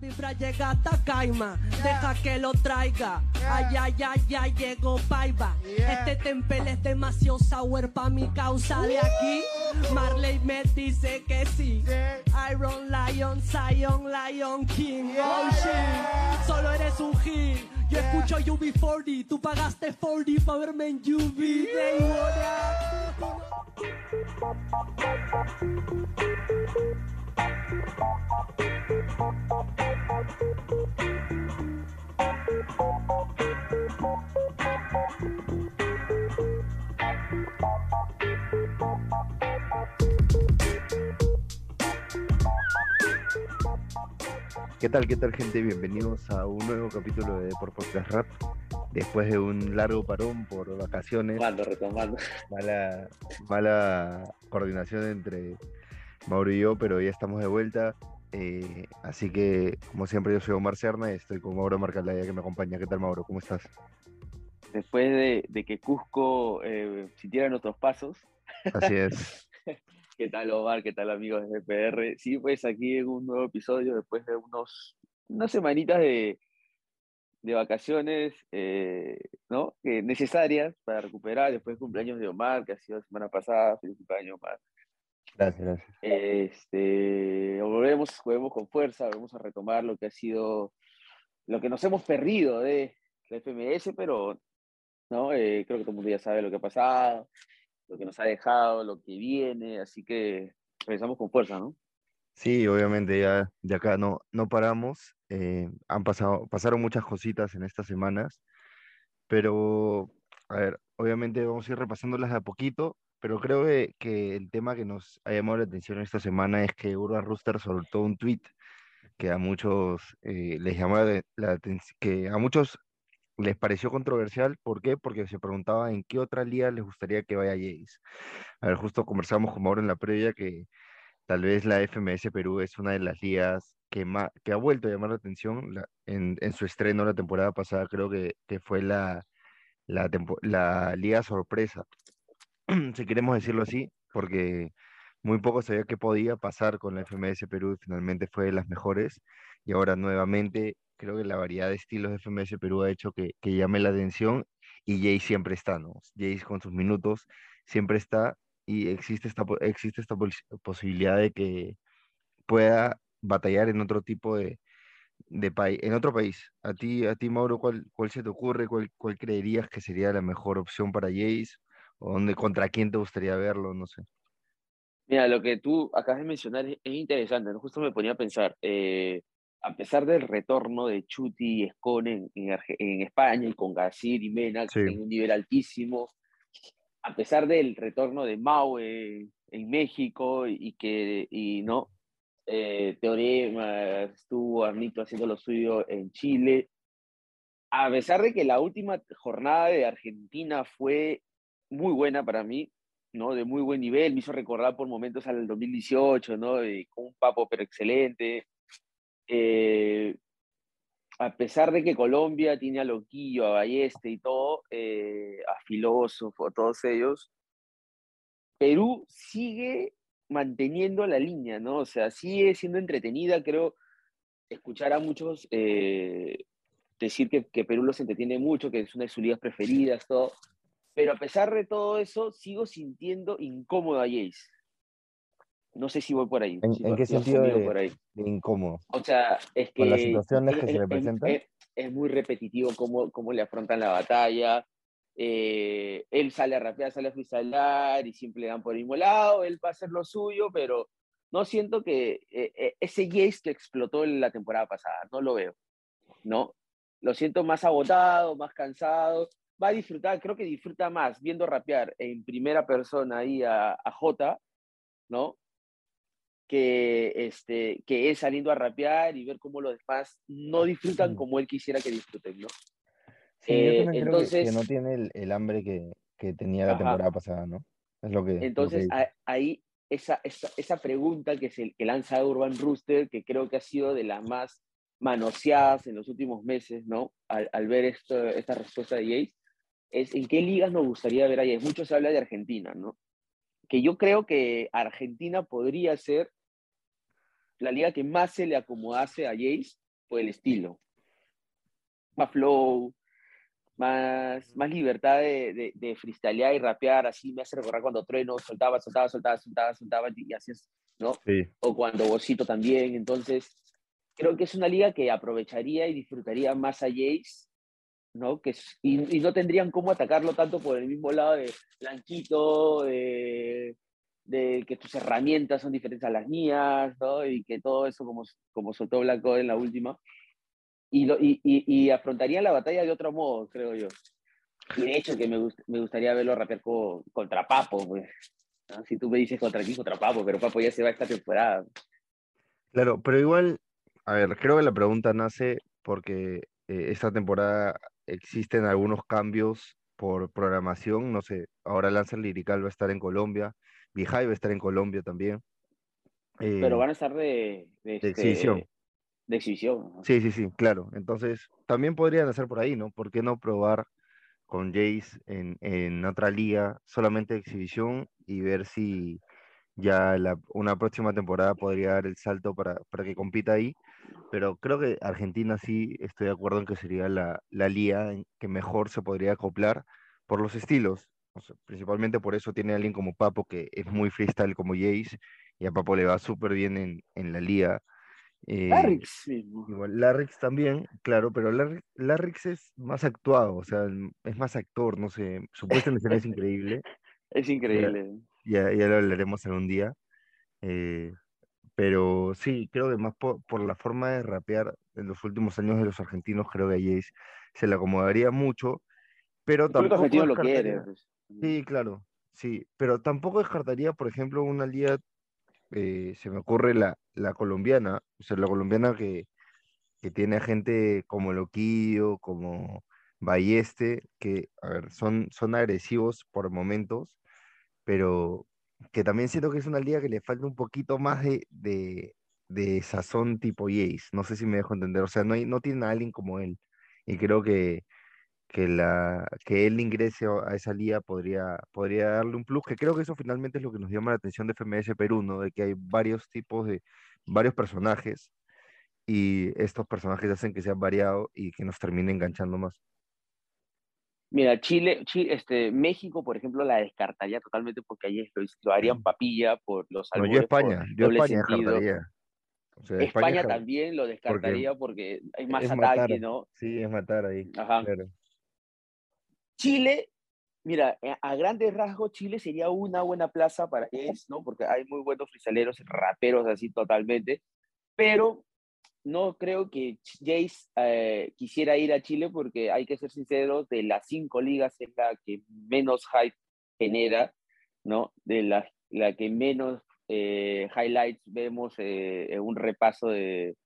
vibra llega hasta Caima, deja que lo traiga. Ay, ay, ay, ay, llegó Paiva. Este tempel es demasiado sour pa' mi causa de aquí. Marley me dice que sí. Iron Lion, Zion, Lion King. Oh shit, solo eres un hit. Yo escucho UB40, tú pagaste 40 pa' verme en UB. They wanna- ¿Qué tal, qué tal, gente? Bienvenidos a un nuevo capítulo de Por Podcast Rap. Después de un largo parón por vacaciones, Retomando, retomando. mala, mala coordinación entre Mauro y yo, pero ya estamos de vuelta. Eh, así que, como siempre, yo soy Omar Serna y estoy con Mauro Marcalaya que me acompaña. ¿Qué tal, Mauro? ¿Cómo estás? Después de, de que Cusco eh, siguiera nuestros pasos. Así es. ¿Qué tal, Omar? ¿Qué tal, amigos de GPR? Sí, pues aquí en un nuevo episodio después de unos, unas semanitas de, de vacaciones, eh, ¿no? Necesarias para recuperar después del cumpleaños de Omar, que ha sido la semana pasada. Feliz cumpleaños, Omar. Gracias, gracias. Este, volvemos, juguemos con fuerza, volvemos a retomar lo que ha sido, lo que nos hemos perdido de la FMS, pero ¿no? Eh, creo que todo el mundo ya sabe lo que ha pasado, lo que nos ha dejado, lo que viene, así que regresamos con fuerza, ¿no? Sí, obviamente ya de acá no, no paramos. eh, han pasado, pasaron muchas cositas en estas semanas, pero a ver, obviamente vamos a ir repasándolas de a poquito, pero creo que, que el tema que nos ha llamado la atención esta semana es que Urban Rooster soltó un tweet que a muchos eh, les llamó la, atención, que a muchos les pareció controversial. ¿Por qué? Porque se preguntaba en qué otra liga les gustaría que vaya Jace. A ver, justo conversamos con Mauro en la previa que Tal vez la FMS Perú es una de las ligas que, ma- que ha vuelto a llamar la atención en, en su estreno la temporada pasada, creo que, que fue la, la, la liga sorpresa, si queremos decirlo así, porque muy poco sabía qué podía pasar con la FMS Perú y finalmente fue de las mejores y ahora nuevamente creo que la variedad de estilos de FMS Perú ha hecho que, que llame la atención y Jay siempre está, ¿no? Jay con sus minutos siempre está y existe esta, existe esta pos- posibilidad de que pueda batallar en otro tipo de, de país, en otro país. A ti, a ti, Mauro, ¿cuál, cuál se te ocurre? ¿Cuál, cuál creerías que sería la mejor opción para Jace? ¿O dónde, contra quién te gustaría verlo? No sé. Mira, lo que tú acabas de mencionar es, es interesante, ¿no? Justo me ponía a pensar, eh, a pesar del retorno de Chuti y Escone en, en, Arge- en España y con Gasir y Mena Sí. en un nivel altísimo, a pesar del retorno de Mau eh, en México y, y que, y no, eh, Teorema, estuvo Arnito haciendo lo suyo en Chile, a pesar de que la última jornada de Argentina fue muy buena para mí, ¿no? De muy buen nivel, me hizo recordar por momentos al 2018, ¿no? Con un papo pero excelente. Eh, a pesar de que Colombia tiene a Loquillo, a Balleste y todo, eh, a Filósofo, todos ellos, Perú sigue manteniendo la línea, ¿no? O sea, sigue siendo entretenida, creo, escuchar a muchos eh, decir que, que Perú los entretiene mucho, que es una de sus ligas preferidas, todo. Pero a pesar de todo eso, sigo sintiendo incómodo a Jace. No sé si voy por ahí. ¿En- si en qué sentido de- por ahí. De incómodo. O sea, es que... Con las situaciones que es- se le es- presentan. Es, es muy repetitivo cómo, cómo le afrontan la batalla. eh, él sale a rapear, sale a freestylear y siempre le dan por el mismo lado. Él va a hacer lo suyo, pero no siento que eh, ese Jace que explotó en la temporada pasada, no lo veo. ¿No? Lo siento más agotado, más cansado. Va a disfrutar, creo que disfruta más viendo rapear en primera persona ahí a, a Jota, ¿no? que, este, que es saliendo a rapear y ver cómo los demás no disfrutan como él quisiera que disfruten, ¿no? Sí, yo Eh, también creo que- que, entonces- no tiene el, el hambre que, que tenía la Ajá. temporada pasada, ¿no? Es lo que. lo que Entonces, dice. a- ahí esa, esa, esa pregunta que, se, que lanza Urban Rooster, que creo que ha sido de las más manoseadas en los últimos meses, ¿no? Al, al ver esto, esta respuesta de Jace, es en qué ligas nos gustaría ver a Jace. Mucho se habla de Argentina, ¿no? Que yo creo que Argentina podría ser la liga que más se le acomodase a Jace por el estilo. Más flow, más, más libertad de, de, de freestylear y rapear, así me hace recordar cuando Trueno soltaba, soltaba, soltaba, soltaba, soltaba, y así es, ¿no? Sí. O cuando Bocito también, entonces creo que es una liga que aprovecharía y disfrutaría más a Jace, ¿no? Que, y, y no tendrían cómo atacarlo tanto por el mismo lado de blanquito, de, de que tus herramientas son diferentes a las mías, ¿no? Y que todo eso como, como soltó Blanco en la última. Y, lo, y, y, afrontarían la batalla de otro modo, creo yo. Y de hecho que me, gust- me gustaría verlo rapear co- contra Papo, pues. ¿no? Si tú me dices contra quién, contra Papo, pero Papo ya se va esta temporada. Claro, pero igual, a ver, creo que la pregunta nace porque eh, esta temporada existen algunos cambios por programación, no sé, ahora Lancer Lirical va a estar en Colombia, Vijay va a estar en Colombia también. Pero eh, van a estar de, de, de este, exhibición. de exhibición. ¿no? Sí, sí, sí, claro. Entonces, también podrían hacer por ahí, ¿no? ¿Por qué no probar con Jace en, en otra liga, solamente de exhibición, y ver si ya la, una próxima temporada podría dar el salto para, para que compita ahí? Pero creo que Argentina sí estoy de acuerdo en que sería la, la liga en que mejor se podría acoplar por los estilos. O sea, principalmente por eso tiene alguien como Papo, que es muy freestyle como Jace, y a Papo le va súper bien en, en la liga. Eh, Larrix mismo. Igual, Larrix también, claro, pero Larrix, Larrix es más actuado, o sea, es más actor, no sé, su puesta en escena es increíble, Es increíble. ya, ya lo hablaremos algún día, eh, pero sí, creo que más por, por la forma de rapear en los últimos años de los argentinos, creo que a Jace se le acomodaría mucho, pero tampoco argentino lo quiere. pues. Sí, claro, sí, pero tampoco descartaría, por ejemplo, una liga, eh, se me ocurre la, la colombiana, o sea, la colombiana que, que tiene a gente como Loquillo, como Balleste, que, a ver, son, son agresivos por momentos, pero que también siento que es una liga que le falta un poquito más de, de, de sazón tipo Jace, no sé si me dejo entender, o sea, no, hay, no tiene a alguien como él, y creo que que, la, que él ingrese a esa liga podría, podría darle un plus, que creo que eso finalmente es lo que nos llama la atención de FMS Perú, ¿no? De que hay varios tipos de, varios personajes y estos personajes hacen que sean variados y que nos termine enganchando más. Mira, Chile, Chi- este, México, por ejemplo, la descartaría totalmente porque ahí lo, lo harían papilla por los No, yo España, yo España descartaría. O sea, España también lo descartaría porque hay más ataque, matar. ¿no? Sí, es matar ahí. Ajá. claro. Chile, mira, eh, a grandes rasgos, Chile sería una buena plaza para es, ¿no? Porque hay muy buenos frisaleros, raperos así totalmente, pero no creo que Jace eh, quisiera ir a Chile porque hay que ser sinceros, de las cinco ligas es la que menos hype genera, ¿no? De la, la que menos eh, highlights vemos eh, un repaso de,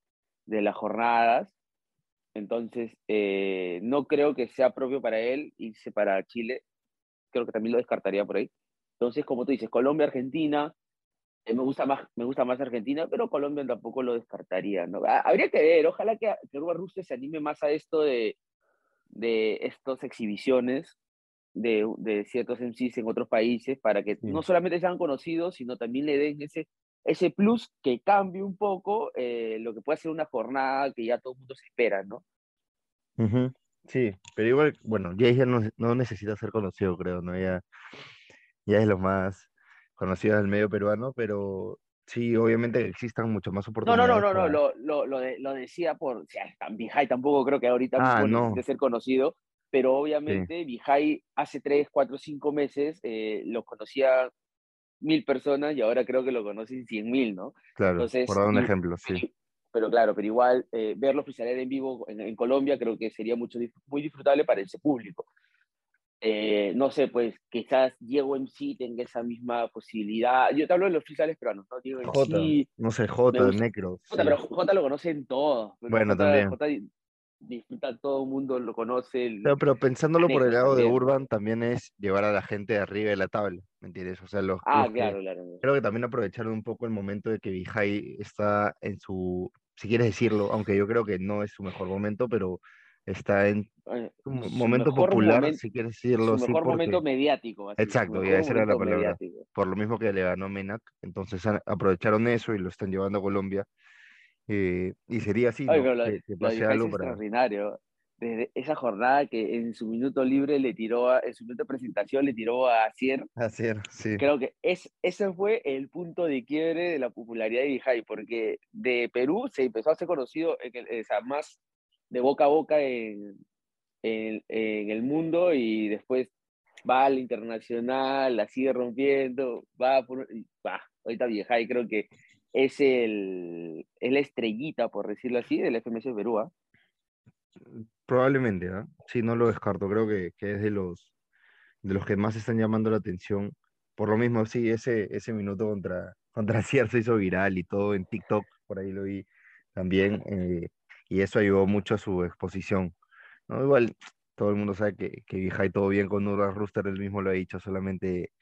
de las jornadas. Entonces, eh, no creo que sea propio para él irse para Chile. Creo que también lo descartaría por ahí. Entonces, como tú dices, Colombia, Argentina, eh, me, gusta más, me gusta más Argentina, pero Colombia tampoco lo descartaría. ¿no? Ha- Habría que ver, ojalá que, que Urban Ruste se anime más a esto de, de estas exhibiciones de, de ciertos MCs en otros países para que Sí. no solamente sean conocidos, sino también le den ese, ese plus que cambie un poco eh, lo que puede ser una jornada que ya todo el mundo se espera, ¿no? Ujú, Sí, pero igual, bueno, Jace ya no, no necesita ser conocido, creo, ¿no? Ya, ya es lo más conocido del medio peruano, pero sí, obviamente existan mucho más No, oportunidades. no, no, no, no, para- lo, lo, lo, de- lo decía por, o sea, Vijay tampoco creo que ahorita Ah, no. ser conocido, pero obviamente Vijay hace tres, cuatro, cinco meses eh, lo conocía mil personas y ahora creo que lo conocen cien mil, ¿no? Claro, Entonces, por dar un y- ejemplo, sí. Pero, pero claro, pero igual eh, verlo freestylear en vivo en, en Colombia creo que sería mucho, muy disfrutable para ese público. Eh, no sé, pues quizás Diego MC tenga esa misma posibilidad. Yo te hablo de los freestyles peruanos, ¿no? Diego J, MC, no sé, J, gusta. Necro. Jota, sí. pero J lo conocen todos. Bueno, Jota- también. Jota di- disfruta, todo el mundo lo conoce. el- Pero, pero pensándolo por el lado de también. Urban, también es llevar a la gente de arriba de la tabla, ¿me entiendes? O sea, los, Ah, los que- claro, claro. creo que también aprovecharon un poco el momento de que Vijay está en su, si quieres decirlo, aunque yo creo que no es su mejor momento, pero está en un su momento popular, si quieres Su decirlo así, mejor momento porque- mediático. así, su Exacto, ya esa era la momento palabra. mediático. por lo mismo que le ganó Menac, entonces aprovecharon eso y lo están llevando a Colombia. eh, y sería así, Ay, ¿no? lo, Que, que pase es para... extraordinario. Desde esa jornada que en su minuto libre le tiró, a- en su minuto de presentación le tiró a Cier, Hacer, sí. creo que es, ese fue el punto de quiebre de la popularidad de Vijay, porque de Perú se empezó a hacer conocido, en el- o sea, más de boca a boca en, en, en el mundo y después va al internacional, la sigue rompiendo, va por, y va, ahorita Vijay creo que es, el, es la estrellita, por decirlo así, del FMS Perú. ¿ah? Probablemente, ¿ah? Sí, no lo descarto. Creo que, que es de los, de los que más están llamando la atención. Por lo mismo, sí, ese, ese minuto contra, contra Cier se hizo viral y todo en TikTok, por ahí lo vi también, eh, y eso ayudó mucho a su exposición. ¿no? Igual, todo el mundo sabe que, que Vijay todo bien con Nura Rooster, él mismo lo ha dicho, solamente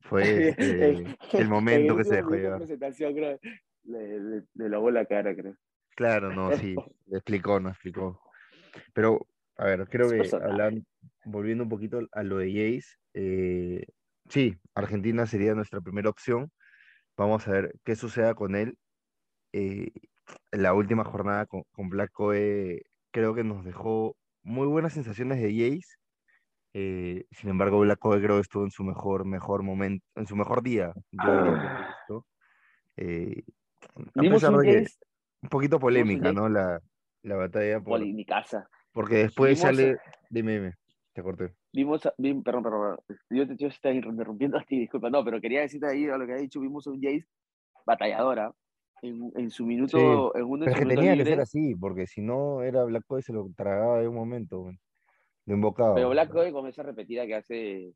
fue eh, el momento En que se dejó llevar. presentación, creo, le, le, le lavó la cara, creo. Claro, no, sí, le explicó, no explicó. Pero, a ver, creo que hablando, volviendo un poquito a lo de Jace, eh, sí, Argentina sería nuestra primera opción. Vamos a ver qué suceda con él. Eh, la última jornada con, con Black Coe creo que nos dejó muy buenas sensaciones de Jace. Eh, sin embargo, Black Coe creo que estuvo en su mejor, mejor momento, en su mejor día, yo diría que he visto. Eh, a pesar un de que Jace un poquito polémica, ¿no? La, la batalla por, casa. porque después Vimos- sale, dime, dime, te corté. Vimos, a- vi- perdón, perdón, perdón, yo te, yo estaba interrumpiendo a ti, disculpa, no, pero quería decirte ahí a lo que ha dicho, vimos a un Jace batalladora en, en su minuto, en uno de Pero que tenía que ser así, porque si no era Black Coy se lo tragaba de un momento, man. lo invocaba. pero Black Coy con esa repetida que hace,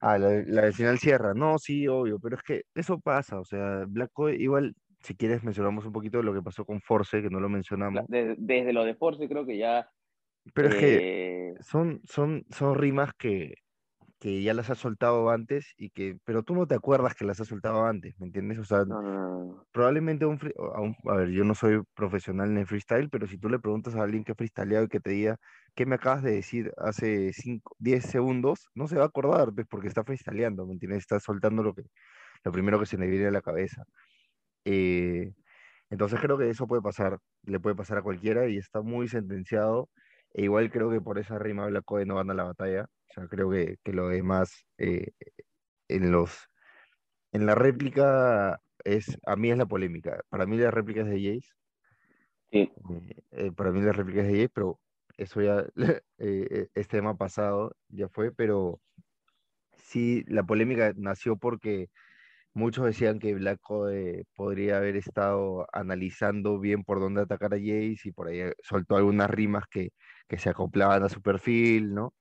Ah, la, de- la del final cierra. No, sí, obvio, pero es que eso pasa, o sea, Black Coy, igual, si quieres mencionamos un poquito de lo que pasó con Force, que no lo mencionamos, de- desde lo de Force creo que ya, pero es que eh, son, son, son rimas que, que ya las has soltado antes y que, pero tú no te acuerdas que las has soltado antes, ¿me entiendes? O sea, no, no, no, probablemente un, free- a, un- a ver, yo no soy profesional en el freestyle, pero si tú le preguntas a alguien que ha freestyleado y que te diga, ¿qué me acabas de decir hace 5, 10 segundos? No se va a acordar, pues, porque está freestyleando, ¿me entiendes? Está soltando lo que, lo primero que se le viene a la cabeza. Eh, entonces creo que eso puede pasar, le puede pasar a cualquiera y está muy sentenciado. E igual creo que por esa rima Black Code no gana la batalla. O sea, creo que, que lo demás eh, en los en la réplica es, a mí es la polémica. Para mí la réplica es de Jace. Sí. eh, eh, para mí la réplica es de Jace, pero eso ya eh, es tema pasado, ya fue, pero sí, la polémica nació porque muchos decían que Black Code podría haber estado analizando bien por dónde atacar a Jace y por ahí soltó algunas rimas que, que se acoplaban a su perfil, ¿no?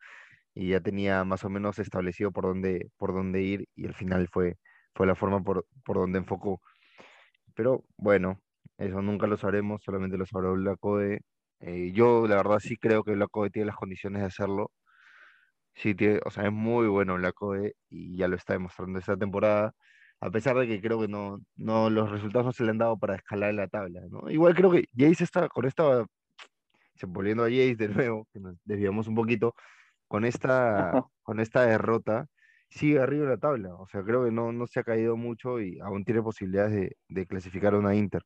Y ya tenía más o menos establecido por dónde, por dónde ir y al final fue, fue la forma por, por donde enfocó. Pero bueno, eso nunca lo sabremos, solamente lo sabrá Black Code. Eh, yo la verdad sí creo que Black Code tiene las condiciones de hacerlo. Sí, tiene, o sea, es muy bueno Black Code y ya lo está demostrando esta temporada, a pesar de que creo que no, no los resultados no se le han dado para escalar en la tabla, ¿no? Igual creo que Jace está con esta, se- volviendo a Jace de nuevo, que nos desviamos un poquito, con esta, con esta derrota, sigue arriba en la tabla, o sea, creo que no, no se ha caído mucho y aún tiene posibilidades de, de clasificar a una Inter.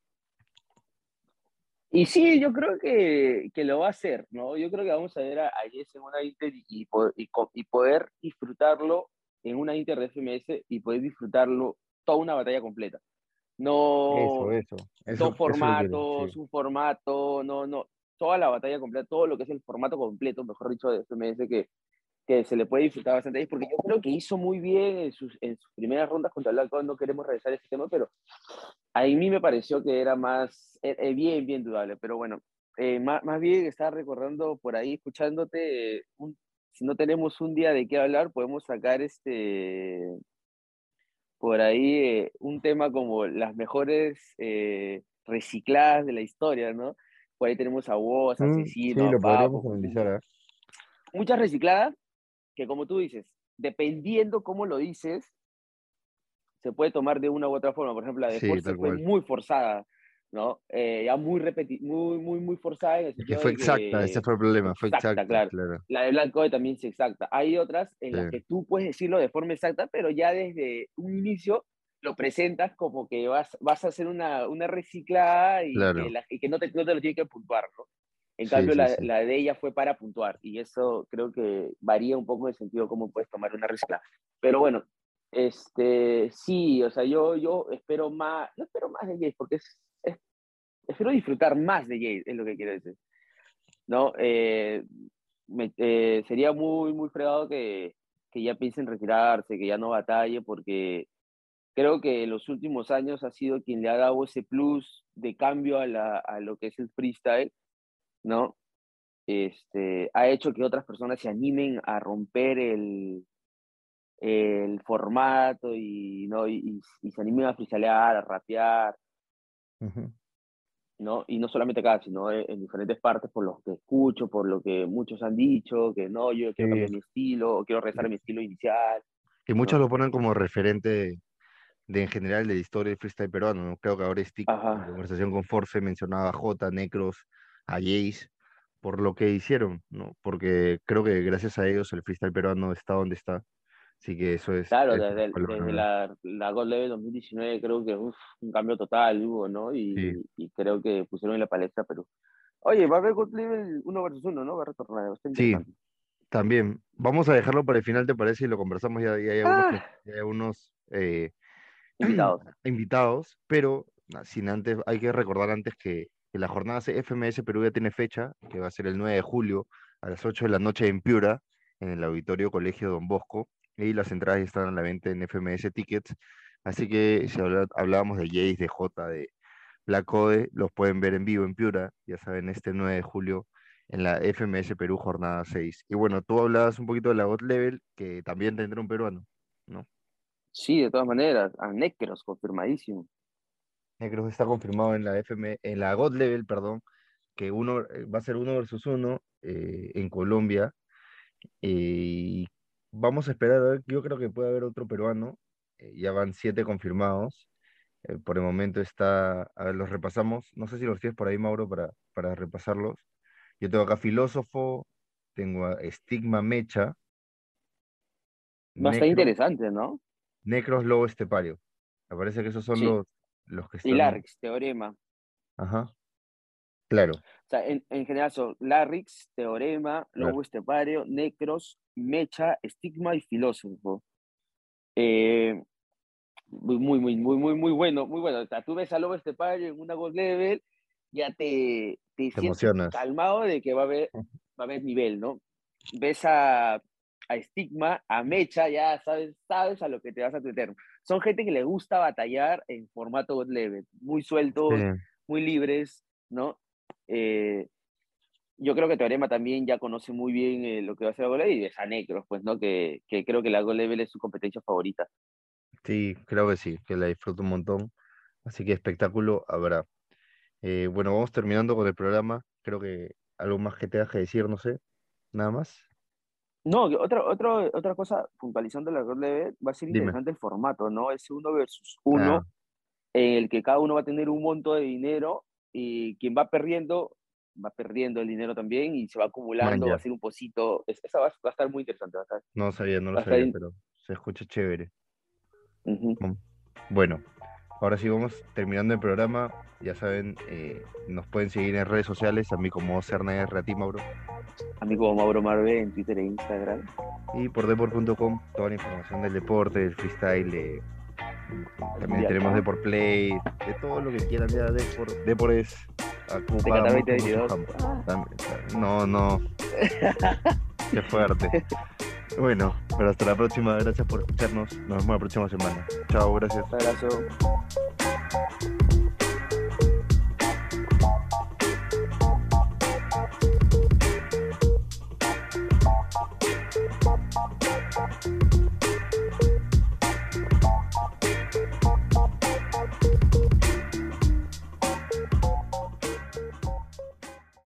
Y sí, yo creo que, que lo va a hacer, ¿no? Yo creo que vamos a ver a, a Jess en una Inter y, y, po- y co- y poder disfrutarlo en una Inter de FMS y poder disfrutarlo toda una batalla completa. No Eso, eso. dos eso- quiero, formatos, sí. un formato, no, no, toda la batalla completa, todo lo que es el formato completo, mejor dicho, de FMS que, que se le puede disfrutar bastante ahí, porque yo creo que hizo muy bien en sus, en sus primeras rondas contra Black Code, no queremos regresar a ese tema, pero a mí me pareció que era más, eh, eh, bien, bien dudable, pero bueno, eh, más, más bien estaba recordando por ahí, escuchándote, eh, un- si no tenemos un día de qué hablar, podemos sacar este, por ahí eh, un tema como las mejores eh, recicladas de la historia, ¿no? Por ahí tenemos a Woz, a Mm, sí, Asesino, a lo analizar, ¿ah? muchas recicladas que como tú dices, dependiendo cómo lo dices, se puede tomar de una u otra forma. Por ejemplo, la de Sí, Force tal fue cual. muy forzada, ¿no? Eh, ya muy, repeti muy, muy, muy forzada en el que fue de exacta, que- ese fue el problema, fue exacta, exacta, claro. claro. La de Black Code también es exacta. Hay otras en las Sí. que tú puedes decirlo de forma exacta, pero ya desde un inicio lo presentas como que vas, vas a hacer una, una reciclada y, Claro. que la- y que no te, no te lo tiene que puntuar, ¿no? En Sí, cambio, sí, la, la de ella fue para puntuar y eso creo que varía un poco el sentido de cómo puedes tomar una reciclada. Pero bueno, este, sí, o sea, yo, yo espero más, no espero más de Jace porque es- espero disfrutar más de Jace, es lo que quiero decir. ¿No? Eh, me- eh, sería muy, muy fregado que, que ya piense en retirarse, que ya no batalle, porque creo que en los últimos años ha sido quien le ha dado ese plus de cambio a, la, a lo que es el freestyle, ¿no? Este, ha hecho que otras personas se animen a romper el, el formato y, ¿no? y, y- y se animen a freestylear, a rapear, Ujú. ¿No? Y no solamente acá, sino en, en diferentes partes por lo que escucho, por lo que muchos han dicho, que no, yo quiero Sí. cambiar mi estilo, o quiero regresar a mi estilo inicial. Y muchos ¿no? lo ponen como referente de, de, en general de la historia del freestyle peruano, ¿no? Creo que ahora Stick, en conversación con Force, mencionaba a J, Necros, a Jace, por lo que hicieron, ¿no? Porque creo que gracias a ellos el freestyle peruano está donde está. Así que eso es... Claro, eso es desde, el- desde la, la God Level 2019 creo que uf, un cambio total hubo, ¿no? Y, Sí. y creo que pusieron en la palestra Perú. Oye, va a haber God Level 1 versus 1, ¿no? Va a retornar, estar Sí. También, vamos a dejarlo para el final, ¿te parece? Y lo conversamos ya, ya hay algunos, Ah. ya hay algunos eh, Invitados. invitados, pero ah, sin antes, hay que recordar antes que, que la jornada FMS Perú ya tiene fecha, que va a ser el 9 de julio a las 8 de la noche en Piura, en el Auditorio Colegio Don Bosco, y las entradas están a la venta en FMS Tickets, así que si hablábamos de Jace, de J, de Black Code, los pueden ver en vivo en Piura, ya saben, este 9 de julio en la FMS Perú jornada 6. Y bueno, tú hablabas un poquito de la God Level, que también tendrá un peruano, ¿no? Sí, de todas maneras. A Necros, confirmadísimo. Necros está confirmado en la FM, en la God Level, perdón, que uno eh, va a ser uno versus uno eh, en Colombia. eh, vamos a esperar, a ver, yo creo que puede haber otro peruano. eh, ya van siete confirmados. eh, por el momento está, a ver, los repasamos. No sé si los tienes por ahí, Mauro, para, para repasarlos. Yo tengo acá Filósofo, tengo a Estigma Mecha, Va a interesante, ¿no? Necros Lobo Estepario. Me parece que esos son Sí. los, los que Y están. Larrix, Teorema. Ajá. Claro. O sea, en, en general son Larrix, Teorema, Claro. Lobo Estepario, Necros, Mecha, Estigma y Filósofo. Eh, muy, muy, muy, muy, muy, muy bueno, muy bueno. O sea, tú ves a Lobo Estepario en una God Level, ya te, te, sientes emocionas. calmado de que va a haber, va a haber nivel, ¿no? Ves a, a Estigma, a Mecha, ya sabes, sabes a lo que te vas a meter. Son gente que le gusta batallar en formato God Level, muy sueltos, Sí. muy libres, ¿no? Eh, yo creo que Teorema también ya conoce muy bien eh, lo que va a ser la Go Level y de Sanecros, pues, ¿no? Que, que creo que la Go Level es su competencia favorita. Sí, creo que sí, que la disfruto un montón. Así que espectáculo habrá. Eh, bueno, vamos terminando con el programa. Creo que algo más que tengas que decir, no sé. Nada más. No, otra, otra, otra cosa, puntualizando la God Level, va a ser Dime. interesante el formato, ¿no? Ese uno versus uno, Ah, en el que cada uno va a tener un monto de dinero y quien va perdiendo, va perdiendo el dinero también y se va acumulando, va a ser un pocito. Es- esa va, va a estar muy interesante. Va a estar. no sabía, no lo sabía, pero se escucha chévere. Bueno, ahora sí vamos terminando el programa. Ya saben, eh, nos pueden seguir en redes sociales, a mí como CernaR, a ti, Mauro. A mí como Mauro Marve en Twitter e Instagram. Y por deport.com, toda la información del deporte, del freestyle, de- también tenemos. Deport Play, de todo lo que quieran ya Deport. Deport es ocupa Qatar mucho, mucho 2022. campo. Ah. No, no, qué fuerte. Bueno, pero hasta la próxima, gracias por escucharnos. Nos vemos la próxima semana. Chao, gracias. Un abrazo.